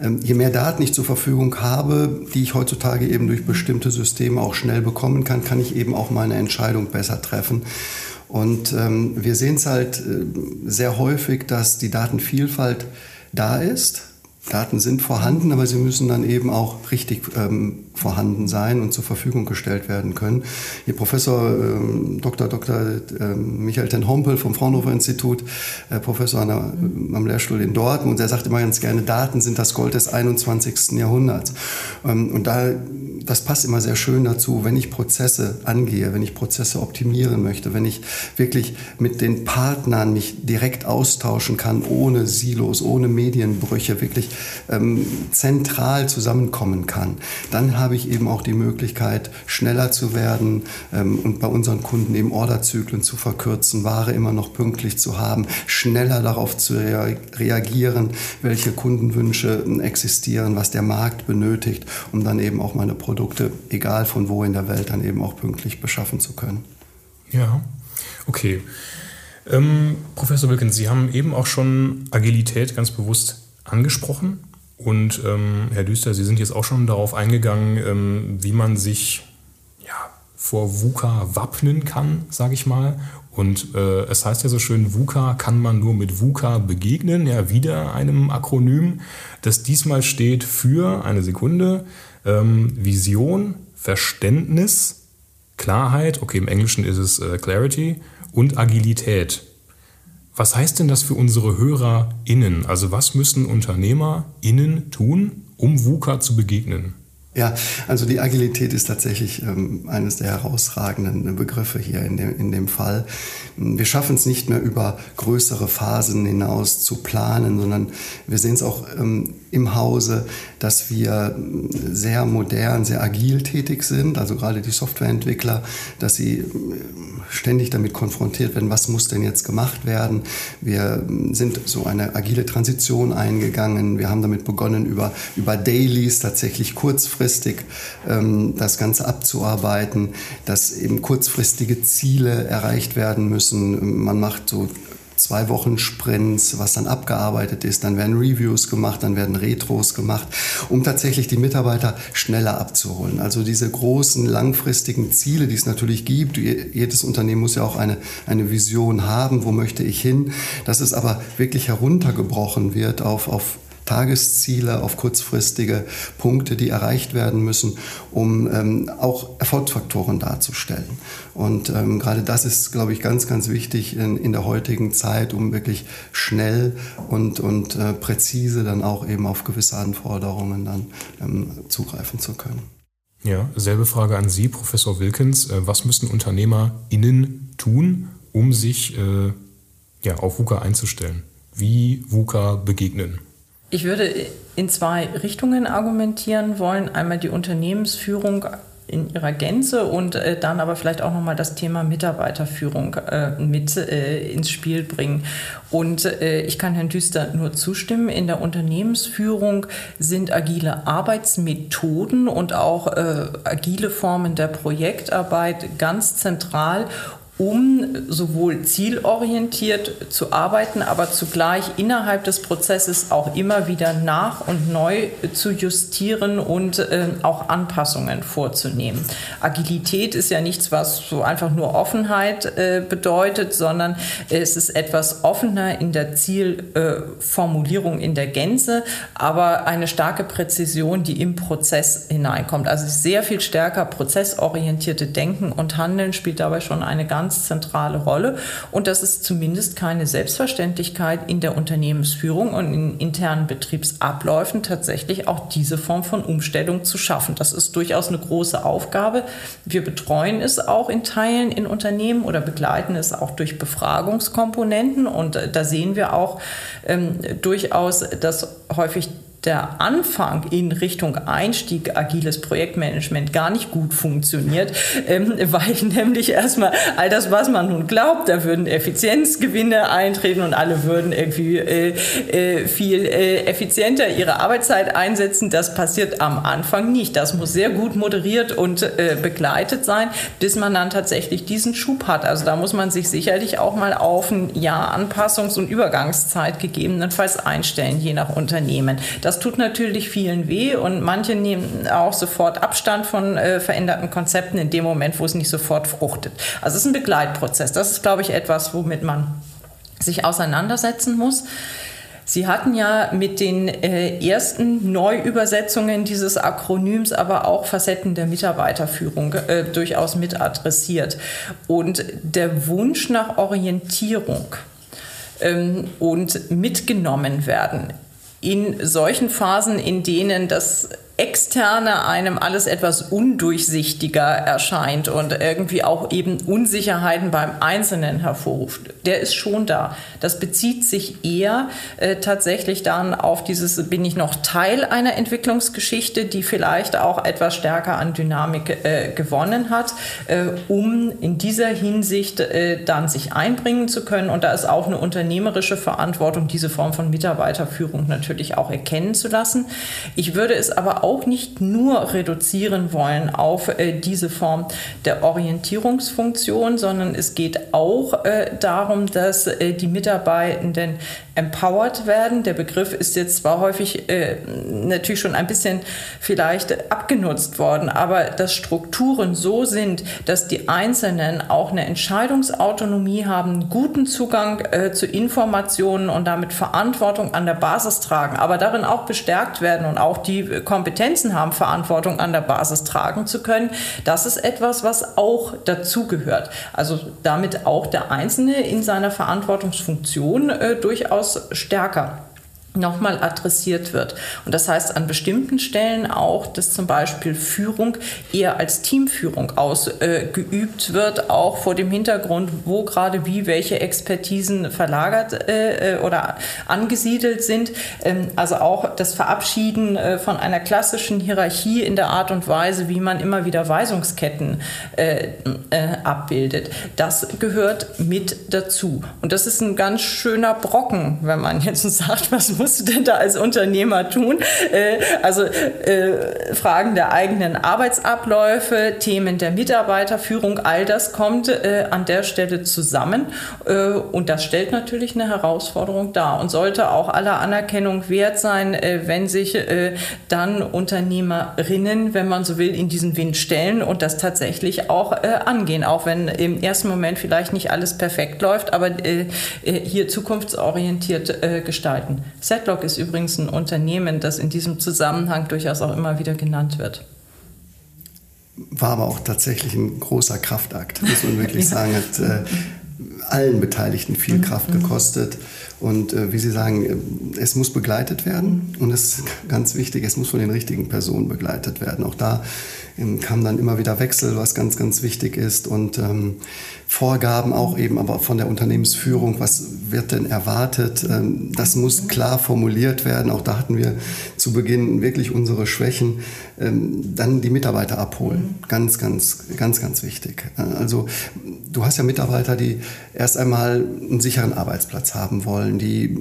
ähm, je mehr Daten ich zur Verfügung habe, die ich heutzutage eben durch bestimmte Systeme auch schnell bekommen kann, kann ich eben auch meine Entscheidung besser treffen. Und ähm, wir sehen es halt äh, sehr häufig, dass die Datenvielfalt da ist. Daten sind vorhanden, aber sie müssen dann eben auch richtig ähm, vorhanden sein und zur Verfügung gestellt werden können. Hier Professor ähm, Dr. Dr. Ähm, Michael ten Hompel vom Fraunhofer Institut, äh, Professor der, äh, am Lehrstuhl in Dortmund, der sagt immer ganz gerne, Daten sind das Gold des 21. Jahrhunderts. Ähm, und da, das passt immer sehr schön dazu, wenn ich Prozesse angehe, wenn ich Prozesse optimieren möchte, wenn ich wirklich mit den Partnern mich direkt austauschen kann, ohne Silos, ohne Medienbrüche, wirklich ähm, zentral zusammenkommen kann, dann habe ich eben auch die Möglichkeit, schneller zu werden ähm, und bei unseren Kunden eben Orderzyklen zu verkürzen, Ware immer noch pünktlich zu haben, schneller darauf zu rea reagieren, welche Kundenwünsche ähm, existieren, was der Markt benötigt, um dann eben auch meine Produkte, egal von wo in der Welt, dann eben auch pünktlich beschaffen zu können. Ja, okay. Ähm, Professor Wilkins, Sie haben eben auch schon Agilität ganz bewusst angesprochen. Und ähm, Herr Düster, Sie sind jetzt auch schon darauf eingegangen, ähm, wie man sich ja, vor VUCA wappnen kann, sage ich mal. Und äh, es heißt ja so schön, VUCA kann man nur mit VUCA begegnen, ja, wieder einem Akronym, das diesmal steht für, eine Sekunde, ähm, Vision, Verständnis, Klarheit, okay, im Englischen ist es äh, Clarity und Agilität. Was heißt denn das für unsere HörerInnen? Also was müssen UnternehmerInnen tun, um VUCA zu begegnen? Ja, also die Agilität ist tatsächlich ähm, eines der herausragenden Begriffe hier in dem, in dem Fall. Wir schaffen es nicht mehr über größere Phasen hinaus zu planen, sondern wir sehen es auch ähm, im Hause, dass wir sehr modern, sehr agil tätig sind, also gerade die Softwareentwickler, dass sie äh, ständig damit konfrontiert werden, was muss denn jetzt gemacht werden. Wir sind so eine agile Transition eingegangen. Wir haben damit begonnen, über, über Dailies tatsächlich kurzfristig ähm, das Ganze abzuarbeiten, dass eben kurzfristige Ziele erreicht werden müssen. Man macht so zwei Wochen Sprints, was dann abgearbeitet ist. Dann werden Reviews gemacht, dann werden Retros gemacht, um tatsächlich die Mitarbeiter schneller abzuholen. Also diese großen langfristigen Ziele, die es natürlich gibt. Jedes Unternehmen muss ja auch eine, eine Vision haben, wo möchte ich hin. Dass es aber wirklich heruntergebrochen wird auf, auf Tagesziele, auf kurzfristige Punkte, die erreicht werden müssen, um ähm, auch Erfolgsfaktoren darzustellen. Und ähm, gerade das ist, glaube ich, ganz, ganz wichtig in, in der heutigen Zeit, um wirklich schnell und, und äh, präzise dann auch eben auf gewisse Anforderungen dann ähm, zugreifen zu können. Ja, selbe Frage an Sie, Professor Wilkins. Äh, was müssen UnternehmerInnen tun, um sich äh, ja, auf VUCA einzustellen? Wie VUCA begegnen? Ich würde in zwei Richtungen argumentieren wollen. Einmal die Unternehmensführung in ihrer Gänze und äh, dann aber vielleicht auch nochmal das Thema Mitarbeiterführung äh, mit äh, ins Spiel bringen. Und äh, ich kann Herrn Düster nur zustimmen. In der Unternehmensführung sind agile Arbeitsmethoden und auch äh, agile Formen der Projektarbeit ganz zentral, um sowohl zielorientiert zu arbeiten, aber zugleich innerhalb des Prozesses auch immer wieder nach und neu zu justieren und äh, auch Anpassungen vorzunehmen. Agilität ist ja nichts, was so einfach nur Offenheit äh, bedeutet, sondern es ist etwas offener in der Zielformulierung äh, in der Gänze, aber eine starke Präzision, die im Prozess hineinkommt. Also sehr viel stärker prozessorientierte Denken und Handeln spielt dabei schon eine ganz ganz zentrale Rolle. Und das ist zumindest keine Selbstverständlichkeit in der Unternehmensführung und in internen Betriebsabläufen tatsächlich auch diese Form von Umstellung zu schaffen. Das ist durchaus eine große Aufgabe. Wir betreuen es auch in Teilen in Unternehmen oder begleiten es auch durch Befragungskomponenten. Und äh, da sehen wir auch ähm, durchaus, dass häufig der Anfang in Richtung Einstieg agiles Projektmanagement gar nicht gut funktioniert, ähm, [laughs] weil nämlich erstmal all das, was man nun glaubt, da würden Effizienzgewinne eintreten und alle würden irgendwie äh, äh, viel äh, effizienter ihre Arbeitszeit einsetzen. Das passiert am Anfang nicht. Das muss sehr gut moderiert und äh, begleitet sein, bis man dann tatsächlich diesen Schub hat. Also da muss man sich sicherlich auch mal auf ein Jahr Anpassungs- und Übergangszeit gegebenenfalls einstellen, je nach Unternehmen. Das das tut natürlich vielen weh und manche nehmen auch sofort Abstand von äh, veränderten Konzepten in dem Moment, wo es nicht sofort fruchtet. Also es ist ein Begleitprozess. Das ist, glaube ich, etwas, womit man sich auseinandersetzen muss. Sie hatten ja mit den äh, ersten Neuübersetzungen dieses Akronyms aber auch Facetten der Mitarbeiterführung äh, durchaus mit adressiert. Und der Wunsch nach Orientierung ähm, und mitgenommen werden in solchen Phasen, in denen das Externe einem alles etwas undurchsichtiger erscheint und irgendwie auch eben Unsicherheiten beim Einzelnen hervorruft, der ist schon da. Das bezieht sich eher äh, tatsächlich dann auf dieses, bin ich noch Teil einer Entwicklungsgeschichte, die vielleicht auch etwas stärker an Dynamik äh, gewonnen hat, äh, um in dieser Hinsicht äh, dann sich einbringen zu können. Und da ist auch eine unternehmerische Verantwortung, diese Form von Mitarbeiterführung natürlich auch erkennen zu lassen. Ich würde es aber auch auch nicht nur reduzieren wollen auf äh, diese Form der Orientierungsfunktion, sondern es geht auch äh, darum, dass äh, die Mitarbeitenden empowered werden. Der Begriff ist jetzt zwar häufig äh, natürlich schon ein bisschen vielleicht abgenutzt worden, aber dass Strukturen so sind, dass die Einzelnen auch eine Entscheidungsautonomie haben, guten Zugang äh, zu Informationen und damit Verantwortung an der Basis tragen, aber darin auch bestärkt werden und auch die Kompetenzen haben, Verantwortung an der Basis tragen zu können. Das ist etwas, was auch dazugehört. Also damit auch der Einzelne in seiner Verantwortungsfunktion äh, durchaus durchaus stärker nochmal adressiert wird. Und das heißt an bestimmten Stellen auch, dass zum Beispiel Führung eher als Teamführung ausgeübt äh, wird, auch vor dem Hintergrund, wo gerade wie welche Expertisen verlagert äh, äh, oder angesiedelt sind. Ähm, also auch das Verabschieden äh, von einer klassischen Hierarchie in der Art und Weise, wie man immer wieder Weisungsketten äh, äh, abbildet. Das gehört mit dazu. Und das ist ein ganz schöner Brocken, wenn man jetzt [laughs] sagt, was musst du denn da als Unternehmer tun? Äh, also äh, Fragen der eigenen Arbeitsabläufe, Themen der Mitarbeiterführung, all das kommt äh, an der Stelle zusammen. Und das stellt natürlich eine Herausforderung dar und sollte auch aller Anerkennung wert sein, wenn sich dann Unternehmerinnen, wenn man so will, in diesen Wind stellen und das tatsächlich auch angehen, auch wenn im ersten Moment vielleicht nicht alles perfekt läuft, aber hier zukunftsorientiert gestalten. Setlock ist übrigens ein Unternehmen, das in diesem Zusammenhang durchaus auch immer wieder genannt wird. War aber auch tatsächlich ein großer Kraftakt, muss man wirklich [laughs] ja. sagen. Hat äh, allen Beteiligten viel mhm. Kraft gekostet. Und äh, wie Sie sagen, äh, es muss begleitet werden. Und es ist ganz wichtig, es muss von den richtigen Personen begleitet werden. Auch da ähm, kam dann immer wieder Wechsel, was ganz, ganz wichtig ist. Und ähm, Vorgaben auch eben, aber von der Unternehmensführung, was wird denn erwartet? Ähm, das muss klar formuliert werden. Auch da hatten wir zu Beginn wirklich unsere Schwächen. Ähm, dann die Mitarbeiter abholen. Ganz, ganz, ganz, ganz wichtig. Äh, also du hast ja Mitarbeiter, die erst einmal einen sicheren Arbeitsplatz haben wollen, die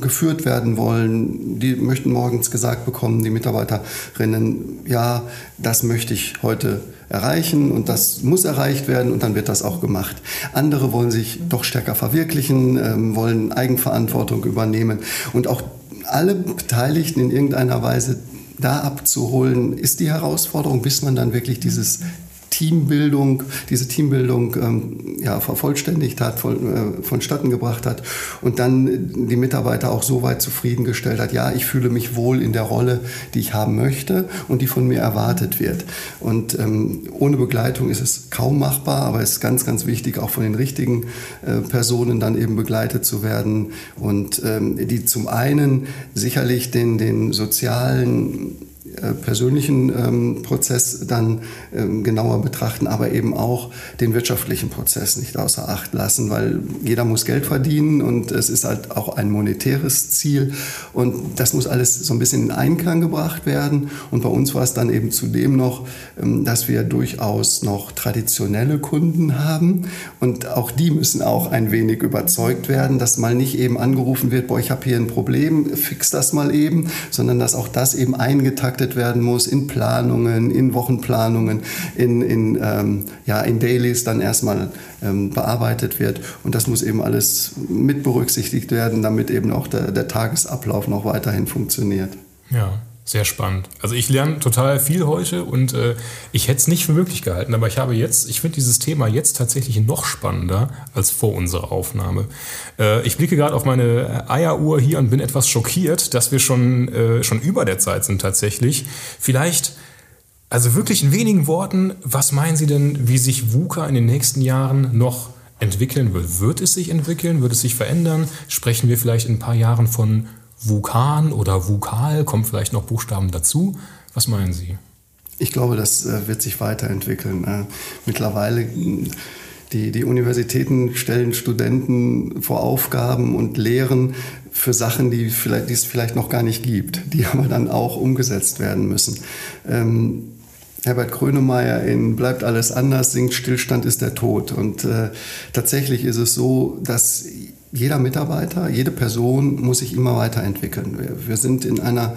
geführt werden wollen, die möchten morgens gesagt bekommen, die Mitarbeiterinnen, ja, das möchte ich heute erreichen und das muss erreicht werden und dann wird das auch gemacht. Andere wollen sich doch stärker verwirklichen, ähm, wollen Eigenverantwortung übernehmen und auch alle Beteiligten in irgendeiner Weise da abzuholen, ist die Herausforderung, bis man dann wirklich dieses Teambildung, diese Teambildung ähm, ja, vervollständigt hat, von, äh, vonstatten gebracht hat und dann die Mitarbeiter auch so weit zufriedengestellt hat, ja, ich fühle mich wohl in der Rolle, die ich haben möchte und die von mir erwartet wird. Und ähm, ohne Begleitung ist es kaum machbar, aber es ist ganz, ganz wichtig, auch von den richtigen äh, Personen dann eben begleitet zu werden und ähm, die zum einen sicherlich den, den sozialen persönlichen ähm, Prozess dann ähm, genauer betrachten, aber eben auch den wirtschaftlichen Prozess nicht außer Acht lassen, weil jeder muss Geld verdienen und es ist halt auch ein monetäres Ziel und das muss alles so ein bisschen in Einklang gebracht werden. Und bei uns war es dann eben zudem noch, ähm, dass wir durchaus noch traditionelle Kunden haben und auch die müssen auch ein wenig überzeugt werden, dass mal nicht eben angerufen wird, boah, ich habe hier ein Problem, fix das mal eben, sondern dass auch das eben eingetaktet beachtet werden muss in Planungen, in Wochenplanungen, in, in, ähm, ja, in Dailies dann erstmal ähm, bearbeitet wird. Und das muss eben alles mit berücksichtigt werden, damit eben auch der, der Tagesablauf noch weiterhin funktioniert. Ja. Sehr spannend. Also ich lerne total viel heute und äh, ich hätte es nicht für möglich gehalten, aber ich habe jetzt, ich finde dieses Thema jetzt tatsächlich noch spannender als vor unserer Aufnahme. Äh, ich blicke gerade auf meine Eieruhr hier und bin etwas schockiert, dass wir schon, äh, schon über der Zeit sind tatsächlich. Vielleicht, also wirklich in wenigen Worten, was meinen Sie denn, wie sich VUCA in den nächsten Jahren noch entwickeln wird? Wird es sich entwickeln? Wird es sich verändern? Sprechen wir vielleicht in ein paar Jahren von Vulkan oder Vukal? Kommen vielleicht noch Buchstaben dazu? Was meinen Sie? Ich glaube, das äh, wird sich weiterentwickeln. Äh, mittlerweile die, die Universitäten stellen Studenten vor Aufgaben und Lehren für Sachen, die, vielleicht, die es vielleicht noch gar nicht gibt, die [laughs] aber dann auch umgesetzt werden müssen. Ähm, Herbert Grönemeyer in Bleibt alles anders singt Stillstand ist der Tod. Und äh, tatsächlich ist es so, dass jeder Mitarbeiter, jede Person muss sich immer weiterentwickeln. Wir, wir sind in einer,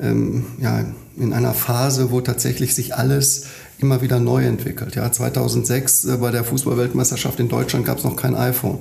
ähm, ja, in einer Phase, wo tatsächlich sich alles immer wieder neu entwickelt. Ja, 2006 äh, bei der Fußballweltmeisterschaft in Deutschland gab es noch kein iPhone.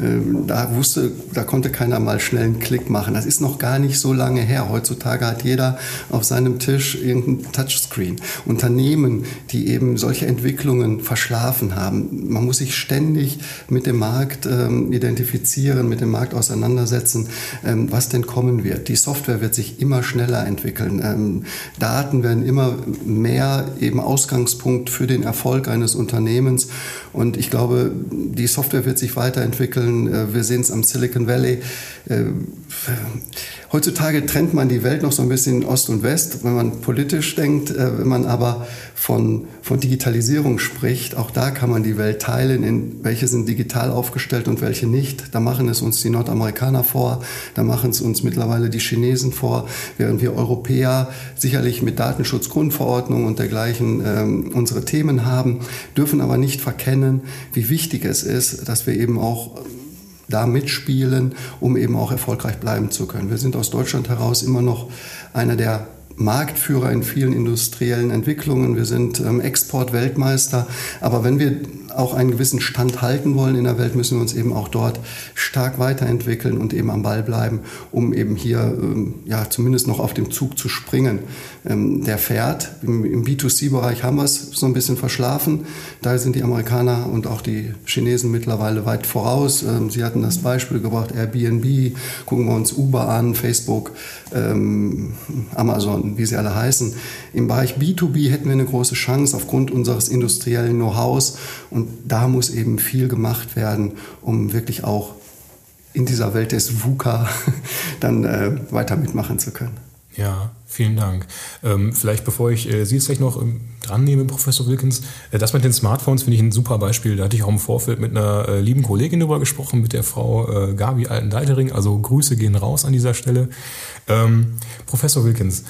Ähm, da wusste, da konnte keiner mal schnell einen Klick machen. Das ist noch gar nicht so lange her. Heutzutage hat jeder auf seinem Tisch irgendein Touchscreen. Unternehmen, die eben solche Entwicklungen verschlafen haben. Man muss sich ständig mit dem Markt ähm, identifizieren, mit dem Markt auseinandersetzen, ähm, was denn kommen wird. Die Software wird sich immer schneller entwickeln. Ähm, Daten werden immer mehr eben ausgegangen Ausgangspunkt für den Erfolg eines Unternehmens. Und ich glaube, die Software wird sich weiterentwickeln. Äh, wir sehen es am Silicon Valley. Heutzutage trennt man die Welt noch so ein bisschen Ost und West, wenn man politisch denkt. Äh, wenn man aber von, von Digitalisierung spricht, auch da kann man die Welt teilen, in welche sind digital aufgestellt und welche nicht. Da machen es uns die Nordamerikaner vor, da machen es uns mittlerweile die Chinesen vor, während wir Europäer sicherlich mit Datenschutzgrundverordnung und dergleichen ähm, unsere Themen haben, dürfen aber nicht verkennen, wie wichtig es ist, dass wir eben auch da mitspielen, um eben auch erfolgreich bleiben zu können. Wir sind aus Deutschland heraus immer noch einer der Marktführer in vielen industriellen Entwicklungen. Wir sind ähm, Exportweltmeister. Aber wenn wir auch einen gewissen Stand halten wollen in der Welt, müssen wir uns eben auch dort stark weiterentwickeln und eben am Ball bleiben, um eben hier ähm, ja, zumindest noch auf dem Zug zu springen. Ähm, der fährt. Im, im B2C-Bereich haben wir es so ein bisschen verschlafen. Da sind die Amerikaner und auch die Chinesen mittlerweile weit voraus. Ähm, Sie hatten das Beispiel gebracht, Airbnb, gucken wir uns Uber an, Facebook, Amazon, wie sie alle heißen. Im Bereich B2B hätten wir eine große Chance aufgrund unseres industriellen Know-hows und da muss eben viel gemacht werden, um wirklich auch in dieser Welt des VUCA [laughs] dann äh, weiter mitmachen zu können. Ja, vielen Dank. Ähm, vielleicht bevor ich äh, Sie jetzt gleich noch ähm, dran nehme, Professor Wilkins, äh, das mit den Smartphones finde ich ein super Beispiel. Da hatte ich auch im Vorfeld mit einer äh, lieben Kollegin darüber gesprochen, mit der Frau äh, Gabi Altendeitering. Also Grüße gehen raus an dieser Stelle. Ähm, Professor Wilkins,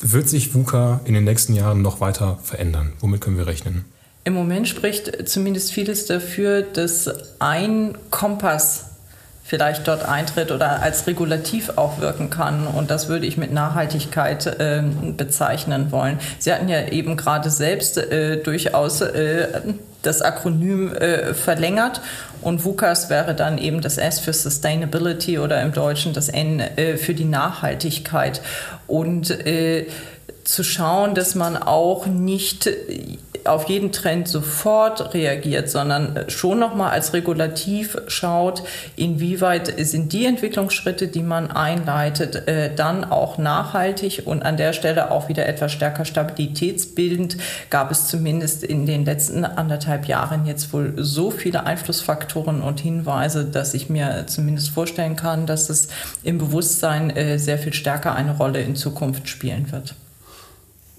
wird sich VUCA in den nächsten Jahren noch weiter verändern? Womit können wir rechnen? Im Moment spricht zumindest vieles dafür, dass ein Kompass vielleicht dort eintritt oder als regulativ auch wirken kann. Und das würde ich mit Nachhaltigkeit äh, bezeichnen wollen. Sie hatten ja eben gerade selbst äh, durchaus äh, das Akronym äh, verlängert. Und WUKAS wäre dann eben das S für Sustainability oder im Deutschen das N äh, für die Nachhaltigkeit. Und äh, zu schauen, dass man auch nicht auf jeden Trend sofort reagiert, sondern schon nochmal als Regulativ schaut, inwieweit sind die Entwicklungsschritte, die man einleitet, äh, dann auch nachhaltig und an der Stelle auch wieder etwas stärker stabilitätsbildend. Gab es zumindest in den letzten anderthalb Jahren jetzt wohl so viele Einflussfaktoren und Hinweise, dass ich mir zumindest vorstellen kann, dass es im Bewusstsein äh, sehr viel stärker eine Rolle in Zukunft spielen wird.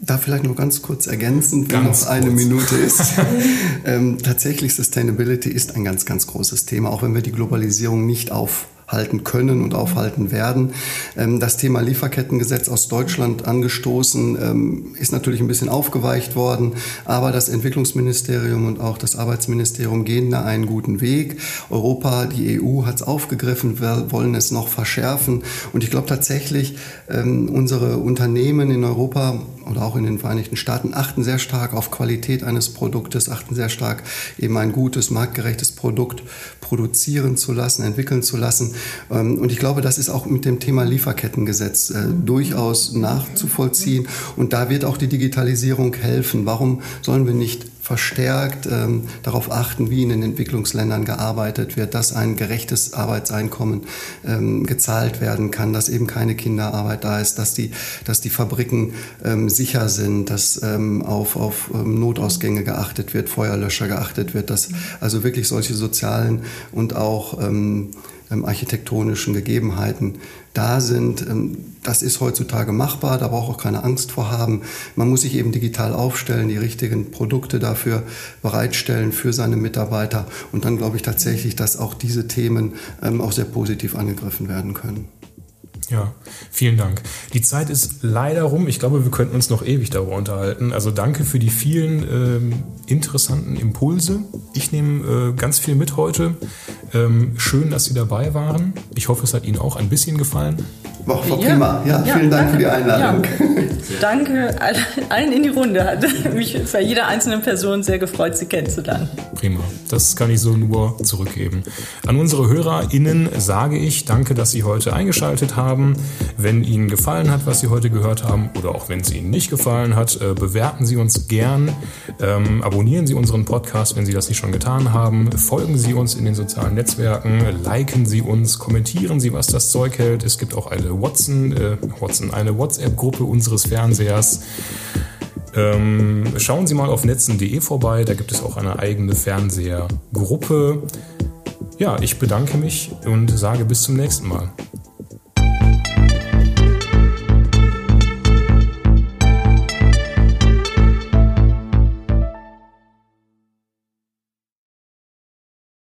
Da vielleicht noch ganz kurz ergänzend, wenn ganz noch eine kurz. Minute ist. [laughs] ähm, tatsächlich, Sustainability ist ein ganz, ganz großes Thema, auch wenn wir die Globalisierung nicht auf halten können und aufhalten werden. Ähm, das Thema Lieferkettengesetz aus Deutschland angestoßen ähm, ist natürlich ein bisschen aufgeweicht worden, aber das Entwicklungsministerium und auch das Arbeitsministerium gehen da einen guten Weg. Europa, die EU hat es aufgegriffen, wir wollen es noch verschärfen und ich glaube tatsächlich, ähm, unsere Unternehmen in Europa oder auch in den Vereinigten Staaten achten sehr stark auf Qualität eines Produktes, achten sehr stark eben ein gutes, marktgerechtes Produkt produzieren zu lassen, entwickeln zu lassen. Ähm, und ich glaube, das ist auch mit dem Thema Lieferkettengesetz äh, durchaus nachzuvollziehen. Und da wird auch die Digitalisierung helfen. Warum sollen wir nicht verstärkt ähm, darauf achten, wie in den Entwicklungsländern gearbeitet wird, dass ein gerechtes Arbeitseinkommen ähm, gezahlt werden kann, dass eben keine Kinderarbeit da ist, dass die, dass die Fabriken ähm, sicher sind, dass ähm, auf, auf ähm, Notausgänge geachtet wird, Feuerlöscher geachtet wird, dass also wirklich solche sozialen und auch ähm, ähm, architektonischen Gegebenheiten da sind. Ähm, das ist heutzutage machbar, da braucht auch keine Angst vor haben. Man muss sich eben digital aufstellen, die richtigen Produkte dafür bereitstellen für seine Mitarbeiter und dann glaube ich tatsächlich, dass auch diese Themen ähm, auch sehr positiv angegriffen werden können. Ja, vielen Dank. Die Zeit ist leider rum. Ich glaube, wir könnten uns noch ewig darüber unterhalten. Also danke für die vielen ähm, interessanten Impulse. Ich nehme äh, ganz viel mit heute. Ähm, schön, dass Sie dabei waren. Ich hoffe, es hat Ihnen auch ein bisschen gefallen. War, war ja. prima. Ja, ja, vielen Dank für die Einladung. Ja. Danke allen in die Runde. Hat [laughs] mich bei jeder einzelnen Person sehr gefreut, Sie kennenzulernen. Prima. Das kann ich so nur zurückgeben. An unsere HörerInnen sage ich danke, dass Sie heute eingeschaltet haben. Wenn Ihnen gefallen hat, was Sie heute gehört haben, oder auch wenn es Ihnen nicht gefallen hat, äh, bewerten Sie uns gern. Ähm, abonnieren Sie unseren Podcast, wenn Sie das nicht schon getan haben. Folgen Sie uns in den sozialen Netzwerken. Liken Sie uns. Kommentieren Sie, was das Zeug hält. Es gibt auch eine Watson, äh, Watson, eine WhatsApp-Gruppe unseres Fernsehers. Ähm, schauen Sie mal auf netzen.de vorbei, da gibt es auch eine eigene Fernsehergruppe. Ja, ich bedanke mich und sage bis zum nächsten Mal.